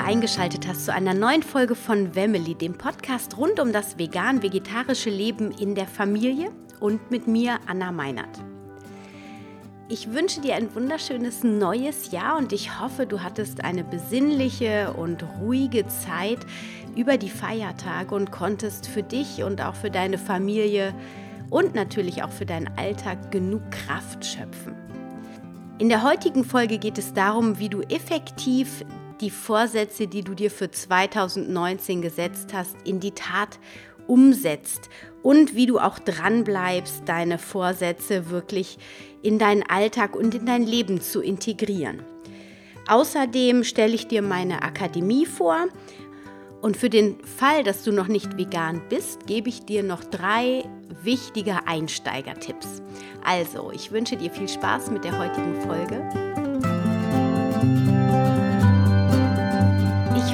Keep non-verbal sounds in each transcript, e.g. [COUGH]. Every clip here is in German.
Wieder eingeschaltet hast zu einer neuen Folge von Wemmeli, dem Podcast rund um das vegan-vegetarische Leben in der Familie und mit mir, Anna Meinert. Ich wünsche dir ein wunderschönes neues Jahr und ich hoffe, du hattest eine besinnliche und ruhige Zeit über die Feiertage und konntest für dich und auch für deine Familie und natürlich auch für deinen Alltag genug Kraft schöpfen. In der heutigen Folge geht es darum, wie du effektiv die Vorsätze, die du dir für 2019 gesetzt hast, in die Tat umsetzt und wie du auch dran bleibst, deine Vorsätze wirklich in deinen Alltag und in dein Leben zu integrieren. Außerdem stelle ich dir meine Akademie vor und für den Fall, dass du noch nicht vegan bist, gebe ich dir noch drei wichtige Einsteigertipps. Also, ich wünsche dir viel Spaß mit der heutigen Folge.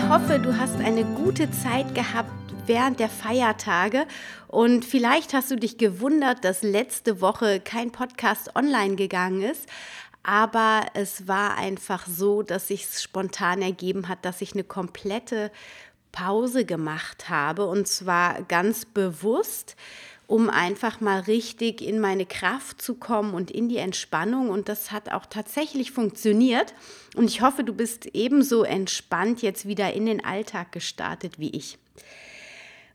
Ich hoffe, du hast eine gute Zeit gehabt während der Feiertage und vielleicht hast du dich gewundert, dass letzte Woche kein Podcast online gegangen ist. Aber es war einfach so, dass sich spontan ergeben hat, dass ich eine komplette Pause gemacht habe und zwar ganz bewusst, um einfach mal richtig in meine Kraft zu kommen und in die Entspannung. Und das hat auch tatsächlich funktioniert. Und ich hoffe, du bist ebenso entspannt jetzt wieder in den Alltag gestartet wie ich.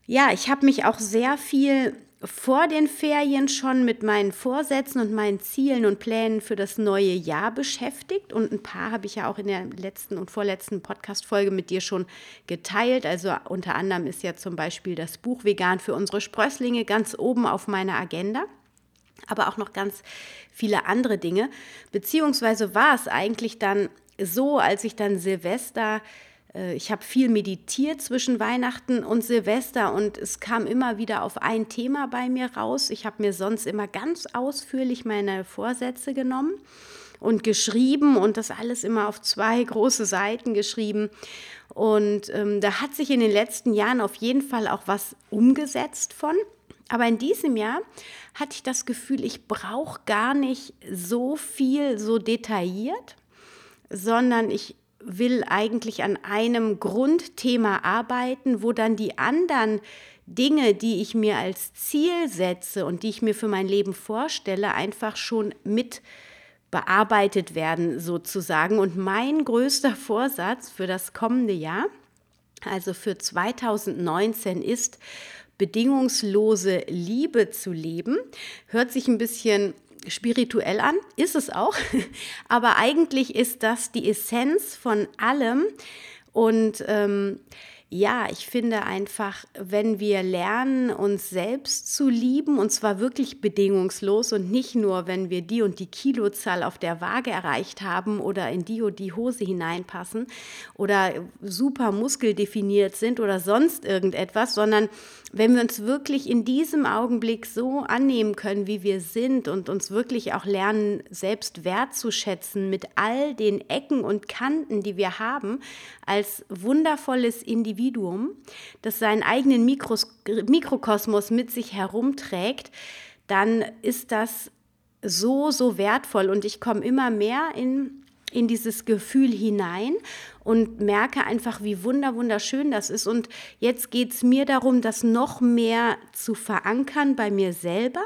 Ja, ich habe mich auch sehr viel vor den Ferien schon mit meinen Vorsätzen und meinen Zielen und Plänen für das neue Jahr beschäftigt. Und ein paar habe ich ja auch in der letzten und vorletzten Podcast-Folge mit dir schon geteilt. Also unter anderem ist ja zum Beispiel das Buch Vegan für unsere Sprösslinge ganz oben auf meiner Agenda. Aber auch noch ganz viele andere Dinge. Beziehungsweise war es eigentlich dann so, als ich dann Silvester ich habe viel meditiert zwischen Weihnachten und Silvester und es kam immer wieder auf ein Thema bei mir raus. Ich habe mir sonst immer ganz ausführlich meine Vorsätze genommen und geschrieben und das alles immer auf zwei [LAUGHS] große Seiten geschrieben. Und ähm, da hat sich in den letzten Jahren auf jeden Fall auch was umgesetzt von. Aber in diesem Jahr hatte ich das Gefühl, ich brauche gar nicht so viel, so detailliert, sondern ich will eigentlich an einem Grundthema arbeiten, wo dann die anderen Dinge, die ich mir als Ziel setze und die ich mir für mein Leben vorstelle, einfach schon mit bearbeitet werden sozusagen. Und mein größter Vorsatz für das kommende Jahr, also für 2019, ist, bedingungslose Liebe zu leben. Hört sich ein bisschen spirituell an, ist es auch, [LAUGHS] aber eigentlich ist das die Essenz von allem. Und ähm, ja, ich finde einfach, wenn wir lernen, uns selbst zu lieben, und zwar wirklich bedingungslos und nicht nur, wenn wir die und die Kilozahl auf der Waage erreicht haben oder in die und die Hose hineinpassen oder super muskeldefiniert sind oder sonst irgendetwas, sondern wenn wir uns wirklich in diesem Augenblick so annehmen können, wie wir sind und uns wirklich auch lernen, selbst wertzuschätzen mit all den Ecken und Kanten, die wir haben, als wundervolles Individuum, Individuum, das seinen eigenen Mikros Mikrokosmos mit sich herumträgt, dann ist das so, so wertvoll und ich komme immer mehr in, in dieses Gefühl hinein und merke einfach, wie wunder, wunderschön das ist. Und jetzt geht es mir darum, das noch mehr zu verankern bei mir selber,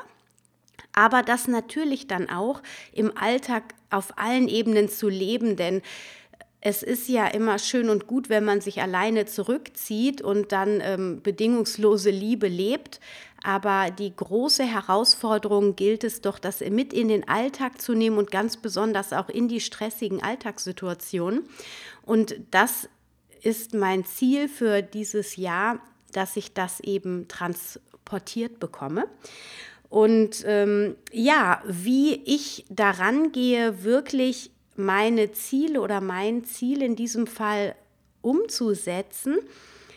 aber das natürlich dann auch im Alltag auf allen Ebenen zu leben, denn es ist ja immer schön und gut, wenn man sich alleine zurückzieht und dann ähm, bedingungslose Liebe lebt. Aber die große Herausforderung gilt es doch, das mit in den Alltag zu nehmen und ganz besonders auch in die stressigen Alltagssituationen. Und das ist mein Ziel für dieses Jahr, dass ich das eben transportiert bekomme. Und ähm, ja, wie ich daran gehe, wirklich meine Ziele oder mein Ziel in diesem Fall umzusetzen.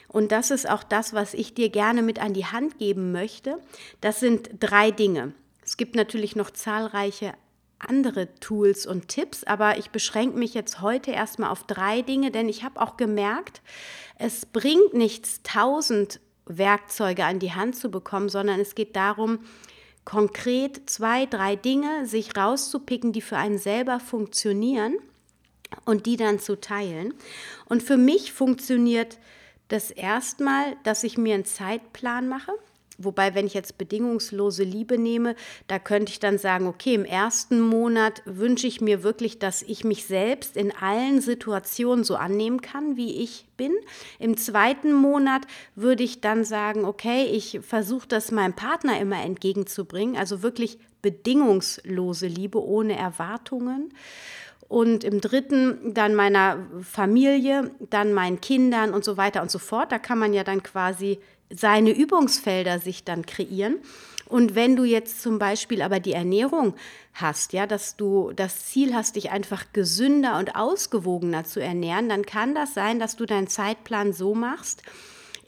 Und das ist auch das, was ich dir gerne mit an die Hand geben möchte. Das sind drei Dinge. Es gibt natürlich noch zahlreiche andere Tools und Tipps, aber ich beschränke mich jetzt heute erstmal auf drei Dinge, denn ich habe auch gemerkt, es bringt nichts, tausend Werkzeuge an die Hand zu bekommen, sondern es geht darum, konkret zwei, drei Dinge sich rauszupicken, die für einen selber funktionieren und die dann zu teilen. Und für mich funktioniert das erstmal, dass ich mir einen Zeitplan mache. Wobei, wenn ich jetzt bedingungslose Liebe nehme, da könnte ich dann sagen, okay, im ersten Monat wünsche ich mir wirklich, dass ich mich selbst in allen Situationen so annehmen kann, wie ich bin. Im zweiten Monat würde ich dann sagen, okay, ich versuche das meinem Partner immer entgegenzubringen, also wirklich bedingungslose Liebe ohne Erwartungen und im dritten dann meiner Familie, dann meinen Kindern und so weiter und so fort. Da kann man ja dann quasi seine Übungsfelder sich dann kreieren. Und wenn du jetzt zum Beispiel aber die Ernährung hast, ja, dass du das Ziel hast, dich einfach gesünder und ausgewogener zu ernähren, dann kann das sein, dass du deinen Zeitplan so machst,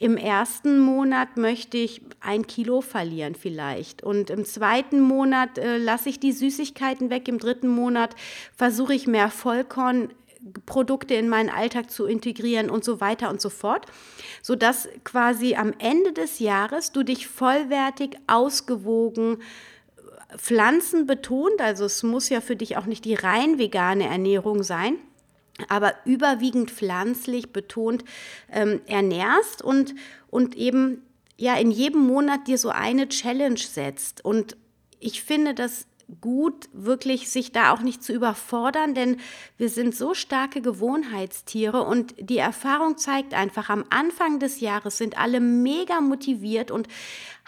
im ersten Monat möchte ich ein Kilo verlieren vielleicht. Und im zweiten Monat äh, lasse ich die Süßigkeiten weg. Im dritten Monat versuche ich mehr Vollkornprodukte in meinen Alltag zu integrieren und so weiter und so fort, sodass quasi am Ende des Jahres du dich vollwertig, ausgewogen, pflanzenbetont, also es muss ja für dich auch nicht die rein vegane Ernährung sein, aber überwiegend pflanzlich betont ähm, ernährst und, und eben ja in jedem Monat dir so eine Challenge setzt. Und ich finde das gut, wirklich sich da auch nicht zu überfordern, denn wir sind so starke Gewohnheitstiere und die Erfahrung zeigt einfach, am Anfang des Jahres sind alle mega motiviert und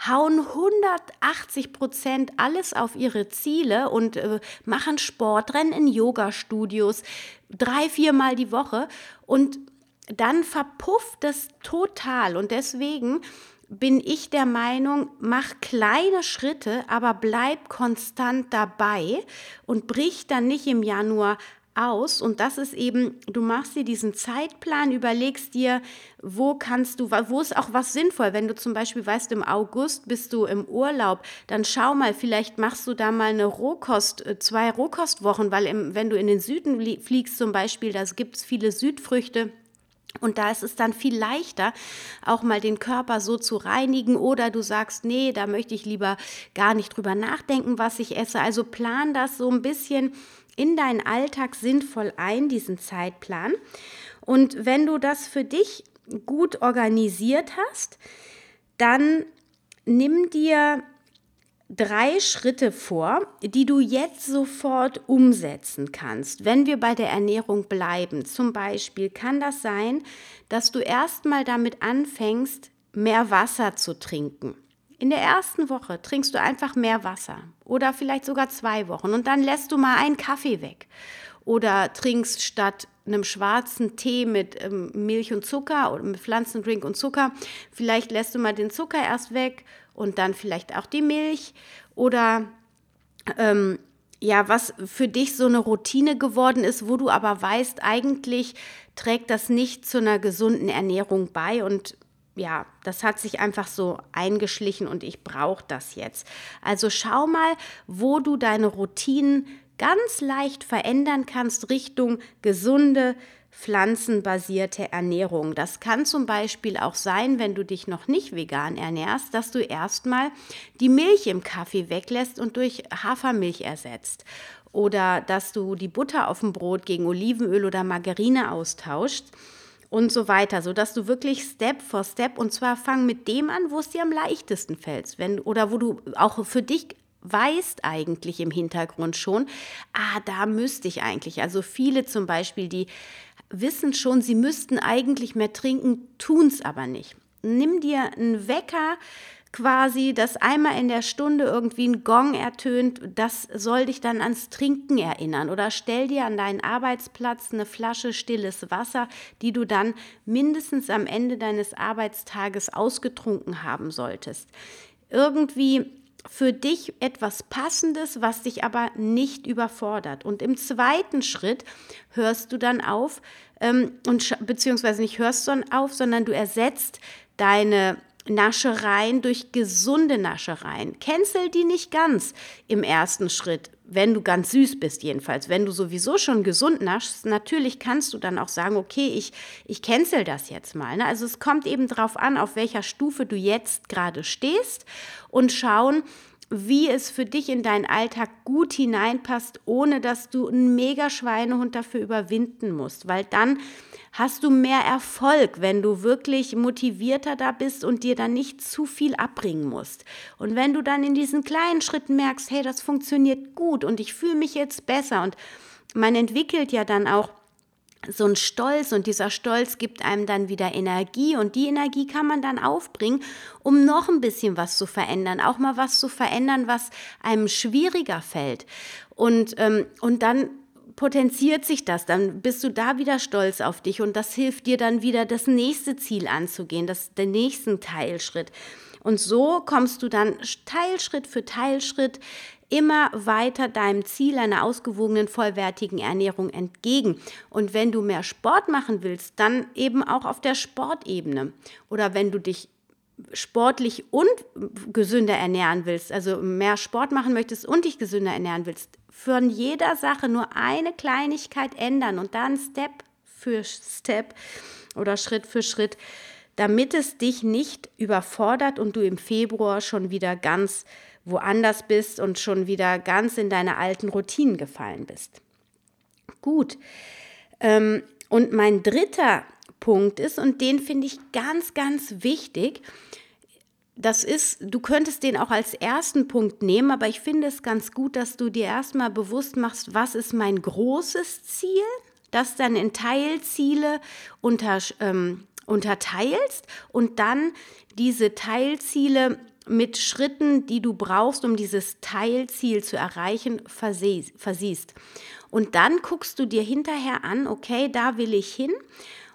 hauen 180 Prozent alles auf ihre Ziele und äh, machen Sport, rennen in Yoga-Studios drei, viermal die Woche und dann verpufft das total. Und deswegen bin ich der Meinung, mach kleine Schritte, aber bleib konstant dabei und brich dann nicht im Januar aus. Und das ist eben, du machst dir diesen Zeitplan, überlegst dir, wo kannst du, wo ist auch was sinnvoll. Wenn du zum Beispiel weißt, im August bist du im Urlaub, dann schau mal, vielleicht machst du da mal eine Rohkost, äh, zwei Rohkostwochen, weil im, wenn du in den Süden fliegst zum Beispiel, da gibt es viele Südfrüchte und da ist es dann viel leichter, auch mal den Körper so zu reinigen oder du sagst, nee, da möchte ich lieber gar nicht drüber nachdenken, was ich esse. Also plan das so ein bisschen in deinen Alltag sinnvoll ein, diesen Zeitplan. Und wenn du das für dich gut organisiert hast, dann nimm dir drei Schritte vor, die du jetzt sofort umsetzen kannst. Wenn wir bei der Ernährung bleiben, zum Beispiel kann das sein, dass du erstmal damit anfängst, mehr Wasser zu trinken. In der ersten Woche trinkst du einfach mehr Wasser oder vielleicht sogar zwei Wochen und dann lässt du mal einen Kaffee weg oder trinkst statt einem schwarzen Tee mit ähm, Milch und Zucker oder mit Pflanzendrink und Zucker, vielleicht lässt du mal den Zucker erst weg und dann vielleicht auch die Milch oder ähm, ja, was für dich so eine Routine geworden ist, wo du aber weißt, eigentlich trägt das nicht zu einer gesunden Ernährung bei und ja, das hat sich einfach so eingeschlichen und ich brauche das jetzt. Also schau mal, wo du deine Routinen ganz leicht verändern kannst Richtung gesunde, pflanzenbasierte Ernährung. Das kann zum Beispiel auch sein, wenn du dich noch nicht vegan ernährst, dass du erstmal die Milch im Kaffee weglässt und durch Hafermilch ersetzt. Oder dass du die Butter auf dem Brot gegen Olivenöl oder Margarine austauschst und so weiter, sodass du wirklich Step for Step und zwar fang mit dem an, wo es dir am leichtesten fällt, wenn oder wo du auch für dich weißt eigentlich im Hintergrund schon, ah, da müsste ich eigentlich. Also viele zum Beispiel, die wissen schon, sie müssten eigentlich mehr trinken, tun es aber nicht. Nimm dir einen Wecker, quasi, dass einmal in der Stunde irgendwie ein Gong ertönt, das soll dich dann ans Trinken erinnern. Oder stell dir an deinen Arbeitsplatz eine Flasche stilles Wasser, die du dann mindestens am Ende deines Arbeitstages ausgetrunken haben solltest. Irgendwie für dich etwas Passendes, was dich aber nicht überfordert. Und im zweiten Schritt hörst du dann auf, ähm, und beziehungsweise nicht hörst du auf, sondern du ersetzt deine Naschereien durch gesunde Naschereien. Cancel die nicht ganz im ersten Schritt, wenn du ganz süß bist jedenfalls. Wenn du sowieso schon gesund naschst, natürlich kannst du dann auch sagen, okay, ich, ich cancel das jetzt mal. Ne? Also es kommt eben darauf an, auf welcher Stufe du jetzt gerade stehst und schauen, wie es für dich in deinen Alltag gut hineinpasst, ohne dass du einen mega Schweinehund dafür überwinden musst, weil dann hast du mehr Erfolg, wenn du wirklich motivierter da bist und dir dann nicht zu viel abbringen musst. Und wenn du dann in diesen kleinen Schritten merkst, hey, das funktioniert gut und ich fühle mich jetzt besser und man entwickelt ja dann auch so ein Stolz und dieser Stolz gibt einem dann wieder Energie und die Energie kann man dann aufbringen, um noch ein bisschen was zu verändern, auch mal was zu verändern, was einem schwieriger fällt. Und, ähm, und dann potenziert sich das, dann bist du da wieder stolz auf dich und das hilft dir dann wieder, das nächste Ziel anzugehen, das, den nächsten Teilschritt. Und so kommst du dann Teilschritt für Teilschritt immer weiter deinem Ziel einer ausgewogenen, vollwertigen Ernährung entgegen. Und wenn du mehr Sport machen willst, dann eben auch auf der Sportebene. Oder wenn du dich sportlich und gesünder ernähren willst, also mehr Sport machen möchtest und dich gesünder ernähren willst, von jeder Sache nur eine Kleinigkeit ändern und dann Step für Step oder Schritt für Schritt, damit es dich nicht überfordert und du im Februar schon wieder ganz woanders bist und schon wieder ganz in deine alten Routinen gefallen bist. Gut. Ähm, und mein dritter Punkt ist, und den finde ich ganz, ganz wichtig, das ist, du könntest den auch als ersten Punkt nehmen, aber ich finde es ganz gut, dass du dir erstmal bewusst machst, was ist mein großes Ziel, das dann in Teilziele unter, ähm, unterteilst und dann diese Teilziele mit Schritten, die du brauchst, um dieses Teilziel zu erreichen, versiehst. Und dann guckst du dir hinterher an, okay, da will ich hin.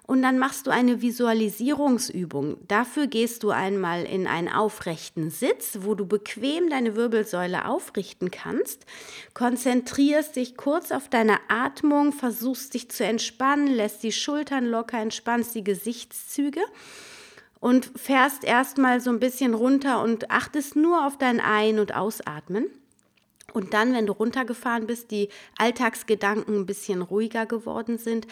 Und dann machst du eine Visualisierungsübung. Dafür gehst du einmal in einen aufrechten Sitz, wo du bequem deine Wirbelsäule aufrichten kannst. Konzentrierst dich kurz auf deine Atmung, versuchst dich zu entspannen, lässt die Schultern locker, entspannst die Gesichtszüge und fährst erstmal so ein bisschen runter und achtest nur auf dein Ein- und Ausatmen. Und dann, wenn du runtergefahren bist, die Alltagsgedanken ein bisschen ruhiger geworden sind,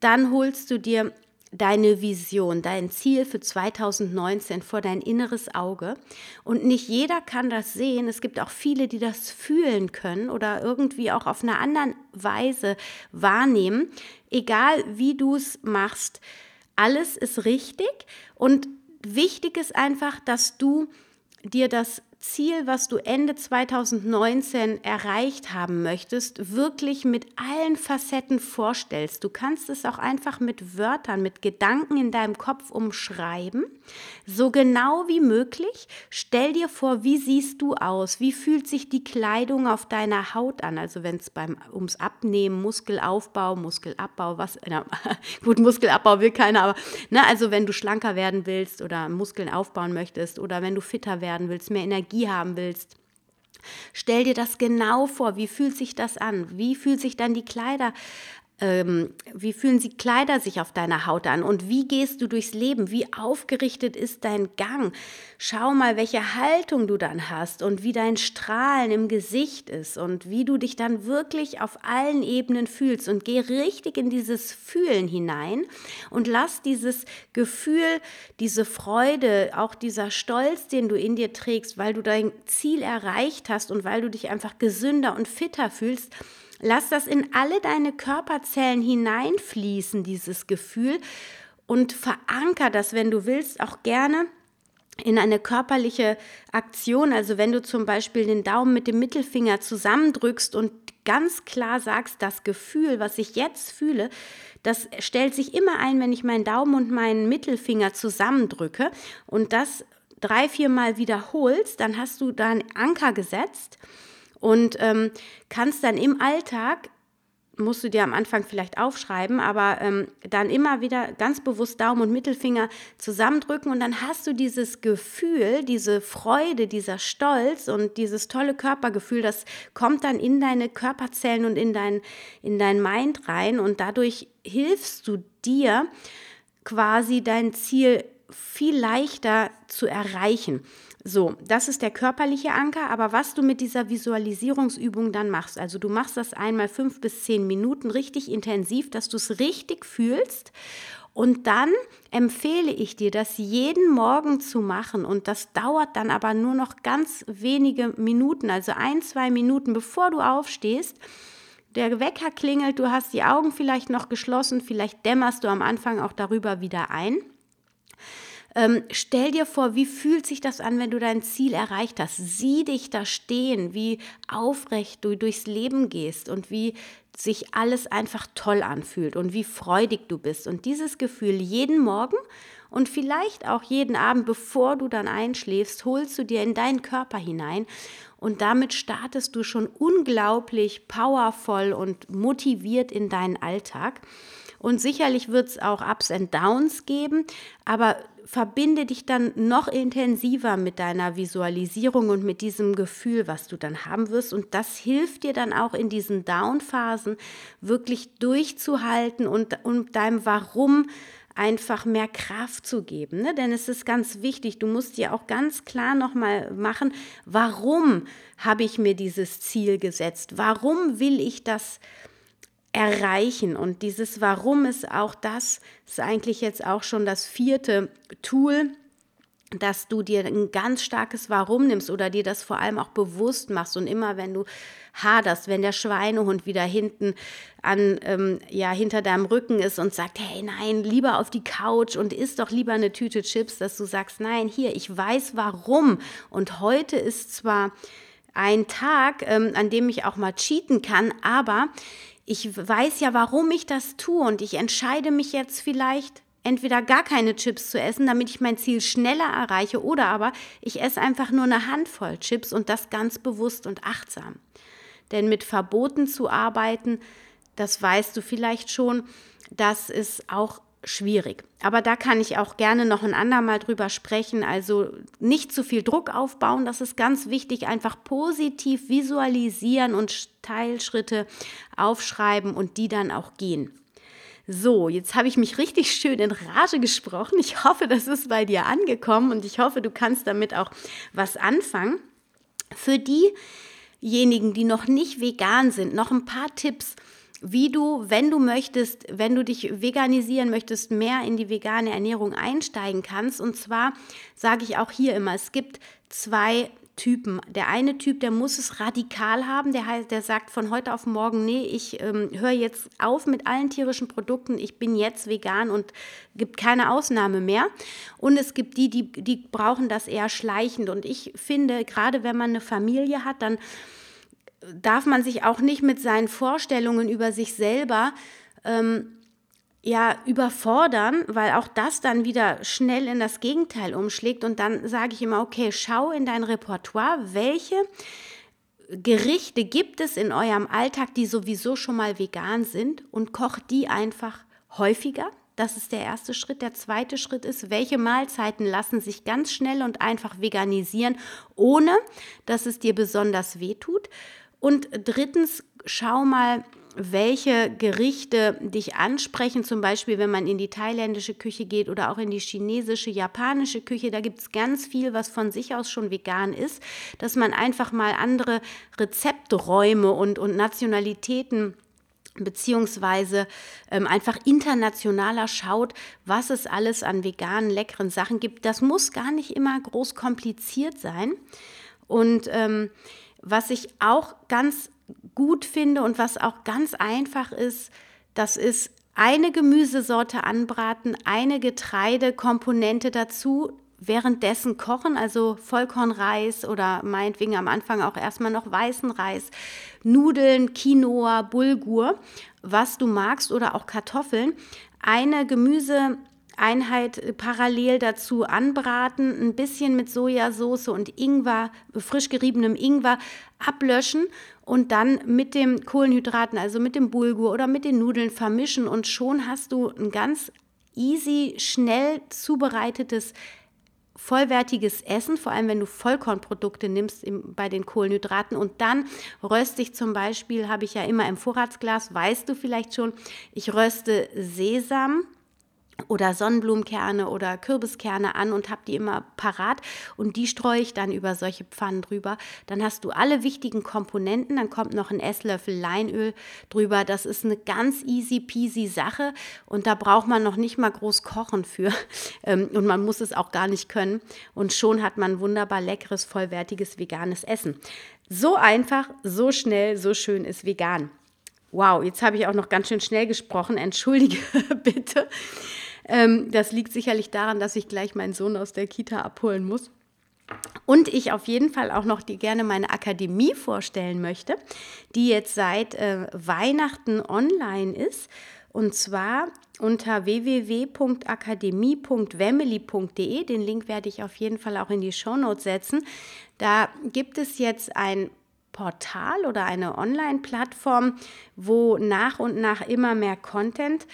dann holst du dir deine Vision, dein Ziel für 2019 vor dein inneres Auge. Und nicht jeder kann das sehen. Es gibt auch viele, die das fühlen können oder irgendwie auch auf einer anderen Weise wahrnehmen. Egal wie du es machst, alles ist richtig und wichtig ist einfach, dass du dir das Ziel, was du Ende 2019 erreicht haben möchtest, wirklich mit allen Facetten vorstellst. Du kannst es auch einfach mit Wörtern, mit Gedanken in deinem Kopf umschreiben, so genau wie möglich. Stell dir vor, wie siehst du aus? Wie fühlt sich die Kleidung auf deiner Haut an? Also wenn es beim ums Abnehmen, Muskelaufbau, Muskelabbau, was na, [LAUGHS] gut Muskelabbau will keiner, aber ne, also wenn du schlanker werden willst oder Muskeln aufbauen möchtest oder wenn du fitter werden willst, mehr Energie Energie haben willst. Stell dir das genau vor. Wie fühlt sich das an? Wie fühlt sich dann die Kleider ähm, wie fühlen sie Kleider sich auf deiner Haut an und wie gehst du durchs Leben? Wie aufgerichtet ist dein Gang? Schau mal, welche Haltung du dann hast und wie dein Strahlen im Gesicht ist und wie du dich dann wirklich auf allen Ebenen fühlst und geh richtig in dieses Fühlen hinein und lass dieses Gefühl, diese Freude, auch dieser Stolz, den du in dir trägst, weil du dein Ziel erreicht hast und weil du dich einfach gesünder und fitter fühlst, Lass das in alle deine Körperzellen hineinfließen, dieses Gefühl, und veranker das, wenn du willst, auch gerne in eine körperliche Aktion. Also wenn du zum Beispiel den Daumen mit dem Mittelfinger zusammendrückst und ganz klar sagst, das Gefühl, was ich jetzt fühle, das stellt sich immer ein, wenn ich meinen Daumen und meinen Mittelfinger zusammendrücke und das drei, vier Mal wiederholst, dann hast du da einen Anker gesetzt und ähm, kannst dann im Alltag, musst du dir am Anfang vielleicht aufschreiben, aber ähm, dann immer wieder ganz bewusst Daumen und Mittelfinger zusammendrücken und dann hast du dieses Gefühl, diese Freude, dieser Stolz und dieses tolle Körpergefühl, das kommt dann in deine Körperzellen und in dein, in dein Mind rein und dadurch hilfst du dir quasi dein Ziel viel leichter zu erreichen. So, das ist der körperliche Anker, aber was du mit dieser Visualisierungsübung dann machst, also du machst das einmal fünf bis zehn Minuten richtig intensiv, dass du es richtig fühlst Und dann empfehle ich dir, das jeden Morgen zu machen. Und das dauert dann aber nur noch ganz wenige Minuten, also ein, zwei Minuten, bevor du aufstehst. Der Wecker klingelt, du hast die Augen vielleicht noch geschlossen, vielleicht dämmerst du am Anfang auch darüber wieder ein. Ähm, stell dir vor, wie fühlt sich das an, wenn du dein Ziel erreicht hast? Sieh dich da stehen, wie aufrecht du durchs Leben gehst und wie sich alles einfach toll anfühlt und wie freudig du bist. Und dieses Gefühl jeden Morgen und vielleicht auch jeden Abend, bevor du dann einschläfst, holst du dir in deinen Körper hinein und damit startest du schon unglaublich powervoll und motiviert in deinen Alltag. Und sicherlich wird es auch Ups und Downs geben, aber verbinde dich dann noch intensiver mit deiner Visualisierung und mit diesem Gefühl, was du dann haben wirst. Und das hilft dir dann auch in diesen Down-Phasen wirklich durchzuhalten und, und deinem Warum einfach mehr Kraft zu geben. Ne? Denn es ist ganz wichtig, du musst dir auch ganz klar nochmal machen, warum habe ich mir dieses Ziel gesetzt? Warum will ich das erreichen. Und dieses Warum ist auch das, ist eigentlich jetzt auch schon das vierte Tool, dass du dir ein ganz starkes Warum nimmst oder dir das vor allem auch bewusst machst. Und immer wenn du haderst, wenn der Schweinehund wieder hinten an, ähm, ja, hinter deinem Rücken ist und sagt, hey, nein, lieber auf die Couch und isst doch lieber eine Tüte Chips, dass du sagst, nein, hier, ich weiß warum. Und heute ist zwar ein Tag, ähm, an dem ich auch mal cheaten kann, aber ich weiß ja, warum ich das tue und ich entscheide mich jetzt vielleicht entweder gar keine Chips zu essen, damit ich mein Ziel schneller erreiche, oder aber ich esse einfach nur eine Handvoll Chips und das ganz bewusst und achtsam. Denn mit Verboten zu arbeiten, das weißt du vielleicht schon, das ist auch schwierig. Aber da kann ich auch gerne noch ein andermal drüber sprechen. Also nicht zu viel Druck aufbauen, das ist ganz wichtig. Einfach positiv visualisieren und Teilschritte aufschreiben und die dann auch gehen. So, jetzt habe ich mich richtig schön in Rage gesprochen. Ich hoffe, das ist bei dir angekommen und ich hoffe, du kannst damit auch was anfangen. Für diejenigen, die noch nicht vegan sind, noch ein paar Tipps wie du, wenn du möchtest, wenn du dich veganisieren möchtest, mehr in die vegane Ernährung einsteigen kannst. Und zwar sage ich auch hier immer, es gibt zwei Typen. Der eine Typ, der muss es radikal haben, der heißt, der sagt von heute auf morgen, nee, ich ähm, höre jetzt auf mit allen tierischen Produkten, ich bin jetzt vegan und gibt keine Ausnahme mehr. Und es gibt die, die, die brauchen das eher schleichend. Und ich finde, gerade wenn man eine Familie hat, dann darf man sich auch nicht mit seinen Vorstellungen über sich selber ähm, ja überfordern, weil auch das dann wieder schnell in das Gegenteil umschlägt. Und dann sage ich immer, okay, schau in dein Repertoire, welche Gerichte gibt es in eurem Alltag, die sowieso schon mal vegan sind und koch die einfach häufiger. Das ist der erste Schritt. Der zweite Schritt ist, welche Mahlzeiten lassen sich ganz schnell und einfach veganisieren, ohne dass es dir besonders weh tut. Und drittens, schau mal, welche Gerichte dich ansprechen, zum Beispiel wenn man in die thailändische Küche geht oder auch in die chinesische, japanische Küche, da gibt es ganz viel, was von sich aus schon vegan ist, dass man einfach mal andere Rezepträume und, und Nationalitäten beziehungsweise ähm, einfach internationaler schaut, was es alles an veganen, leckeren Sachen gibt. Das muss gar nicht immer groß kompliziert sein. Und ähm, was ich auch ganz gut finde und was auch ganz einfach ist, das ist eine Gemüsesorte anbraten, eine Getreidekomponente dazu, währenddessen kochen, also Vollkornreis oder meinetwegen am Anfang auch erstmal noch weißen Reis, Nudeln, Quinoa, Bulgur, was du magst oder auch Kartoffeln. Eine Gemüse Einheit parallel dazu anbraten, ein bisschen mit Sojasauce und Ingwer, frisch geriebenem Ingwer ablöschen und dann mit dem Kohlenhydraten, also mit dem Bulgur oder mit den Nudeln vermischen. Und schon hast du ein ganz easy, schnell zubereitetes vollwertiges Essen, vor allem wenn du Vollkornprodukte nimmst im, bei den Kohlenhydraten. Und dann röste ich zum Beispiel, habe ich ja immer im Vorratsglas, weißt du vielleicht schon, ich röste Sesam, oder Sonnenblumenkerne oder Kürbiskerne an und habe die immer parat und die streue ich dann über solche Pfannen drüber. Dann hast du alle wichtigen Komponenten, dann kommt noch ein Esslöffel Leinöl drüber. Das ist eine ganz easy peasy Sache und da braucht man noch nicht mal groß kochen für [LAUGHS] ähm, und man muss es auch gar nicht können und schon hat man wunderbar leckeres, vollwertiges veganes Essen. So einfach, so schnell, so schön ist vegan. Wow, jetzt habe ich auch noch ganz schön schnell gesprochen. Entschuldige [LAUGHS] bitte. Ähm, das liegt sicherlich daran, dass ich gleich meinen Sohn aus der Kita abholen muss. Und ich auf jeden Fall auch noch die gerne meine Akademie vorstellen möchte, die jetzt seit äh, Weihnachten online ist. Und zwar unter www.akademie.wemily.de. Den Link werde ich auf jeden Fall auch in die Shownotes setzen. Da gibt es jetzt ein Portal oder eine Online-Plattform, wo nach und nach immer mehr Content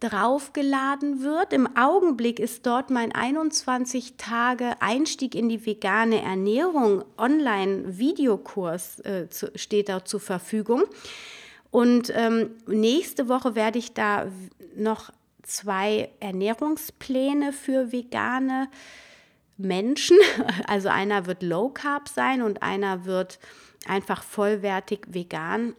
draufgeladen wird. Im Augenblick ist dort mein 21 Tage Einstieg in die vegane Ernährung Online-Videokurs äh, steht dort zur Verfügung. Und ähm, nächste Woche werde ich da noch zwei Ernährungspläne für vegane Menschen. [LAUGHS] Also einer wird Low Carb sein und einer wird einfach vollwertig vegan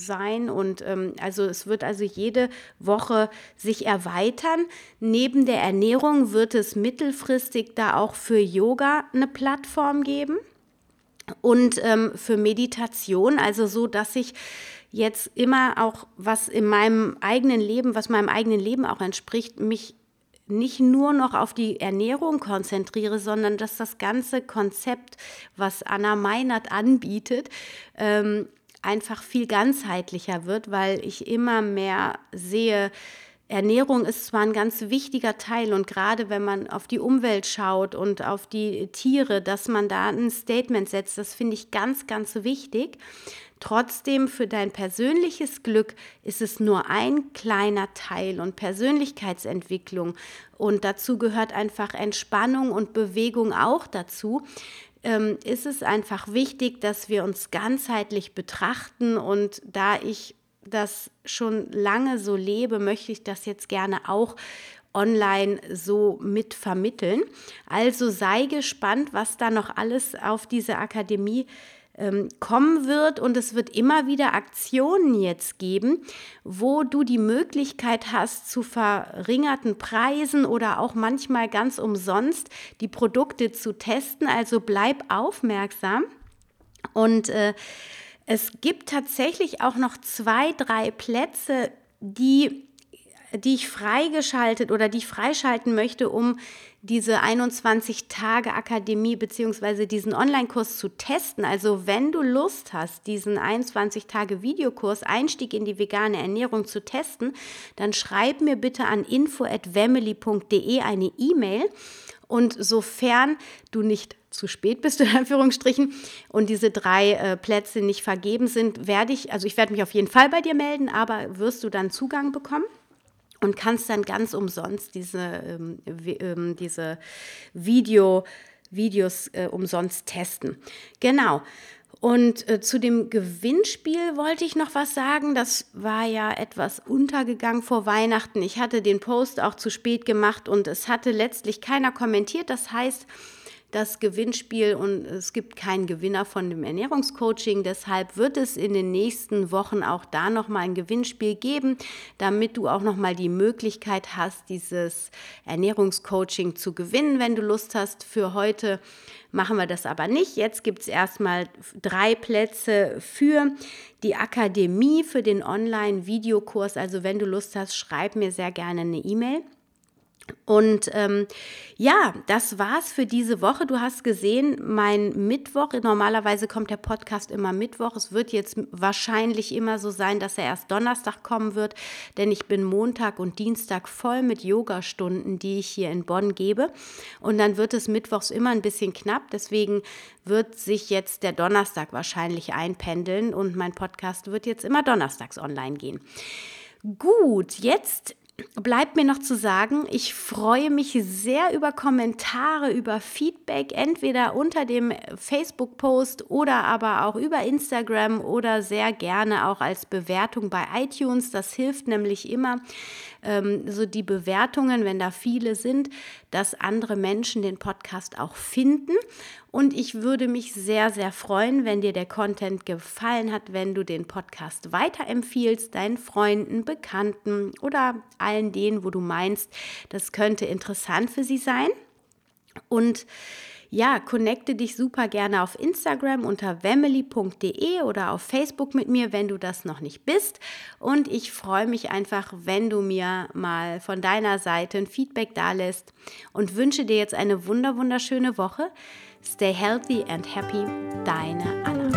sein. Und ähm, also es wird also jede Woche sich erweitern. Neben der Ernährung wird es mittelfristig da auch für Yoga eine Plattform geben und ähm, für Meditation, also so, dass ich jetzt immer auch was in meinem eigenen Leben, was meinem eigenen Leben auch entspricht, mich nicht nur noch auf die Ernährung konzentriere, sondern dass das ganze Konzept, was Anna Meinert anbietet, ähm, einfach viel ganzheitlicher wird, weil ich immer mehr sehe, Ernährung ist zwar ein ganz wichtiger Teil und gerade wenn man auf die Umwelt schaut und auf die Tiere, dass man da ein Statement setzt, das finde ich ganz, ganz wichtig. Trotzdem für dein persönliches Glück ist es nur ein kleiner Teil und Persönlichkeitsentwicklung und dazu gehört einfach Entspannung und Bewegung auch dazu ähm, ist es einfach wichtig, dass wir uns ganzheitlich betrachten. Und da ich das schon lange so lebe, möchte ich das jetzt gerne auch online so mit vermitteln. Also sei gespannt, was da noch alles auf diese Akademie ähm, kommen wird und es wird immer wieder Aktionen jetzt geben, wo du die Möglichkeit hast, zu verringerten Preisen oder auch manchmal ganz umsonst die Produkte zu testen. Also bleib aufmerksam und äh, es gibt tatsächlich auch noch zwei, drei Plätze, die die ich freigeschaltet oder die ich freischalten möchte, um diese 21 Tage Akademie beziehungsweise diesen Online-Kurs zu testen. Also wenn du Lust hast, diesen 21 Tage Videokurs Einstieg in die vegane Ernährung zu testen, dann schreib mir bitte an info@family.de eine E-Mail und sofern du nicht zu spät bist, in Anführungsstrichen, und diese drei äh, Plätze nicht vergeben sind, werde ich, also ich werde mich auf jeden Fall bei dir melden, aber wirst du dann Zugang bekommen? Und kannst dann ganz umsonst diese, ähm, ähm, diese Video, Videos äh, umsonst testen. Genau. Und äh, zu dem Gewinnspiel wollte ich noch was sagen. Das war ja etwas untergegangen vor Weihnachten. Ich hatte den Post auch zu spät gemacht und es hatte letztlich keiner kommentiert. Das heißt, das Gewinnspiel und es gibt keinen Gewinner von dem Ernährungscoaching. Deshalb wird es in den nächsten Wochen auch da nochmal ein Gewinnspiel geben, damit du auch nochmal die Möglichkeit hast, dieses Ernährungscoaching zu gewinnen, wenn du Lust hast. Für heute machen wir das aber nicht. Jetzt gibt es erstmal drei Plätze für die Akademie, für den Online-Videokurs. Also wenn du Lust hast, schreib mir sehr gerne eine E-Mail. Und ähm, ja, das war's für diese Woche. Du hast gesehen, mein Mittwoch, normalerweise kommt der Podcast immer Mittwoch. Es wird jetzt wahrscheinlich immer so sein, dass er erst Donnerstag kommen wird, denn ich bin Montag und Dienstag voll mit Yogastunden, die ich hier in Bonn gebe. Und dann wird es Mittwochs immer ein bisschen knapp. Deswegen wird sich jetzt der Donnerstag wahrscheinlich einpendeln und mein Podcast wird jetzt immer donnerstags online gehen. Gut, jetzt bleibt mir noch zu sagen, ich freue mich sehr über Kommentare, über Feedback, entweder unter dem Facebook-Post oder aber auch über Instagram oder sehr gerne auch als Bewertung bei iTunes. Das hilft nämlich immer, ähm, so die Bewertungen, wenn da viele sind, dass andere Menschen den Podcast auch finden. Und ich würde mich sehr, sehr freuen, wenn dir der Content gefallen hat, wenn du den Podcast weiterempfiehlst, deinen Freunden, Bekannten oder allen denen, wo du meinst, das könnte interessant für sie sein. Und ja, connecte dich super gerne auf Instagram unter wemily.de oder auf Facebook mit mir, wenn du das noch nicht bist. Und ich freue mich einfach, wenn du mir mal von deiner Seite ein Feedback da lässt und wünsche dir jetzt eine wunder wunderschöne Woche. Stay healthy and happy, deine Anna.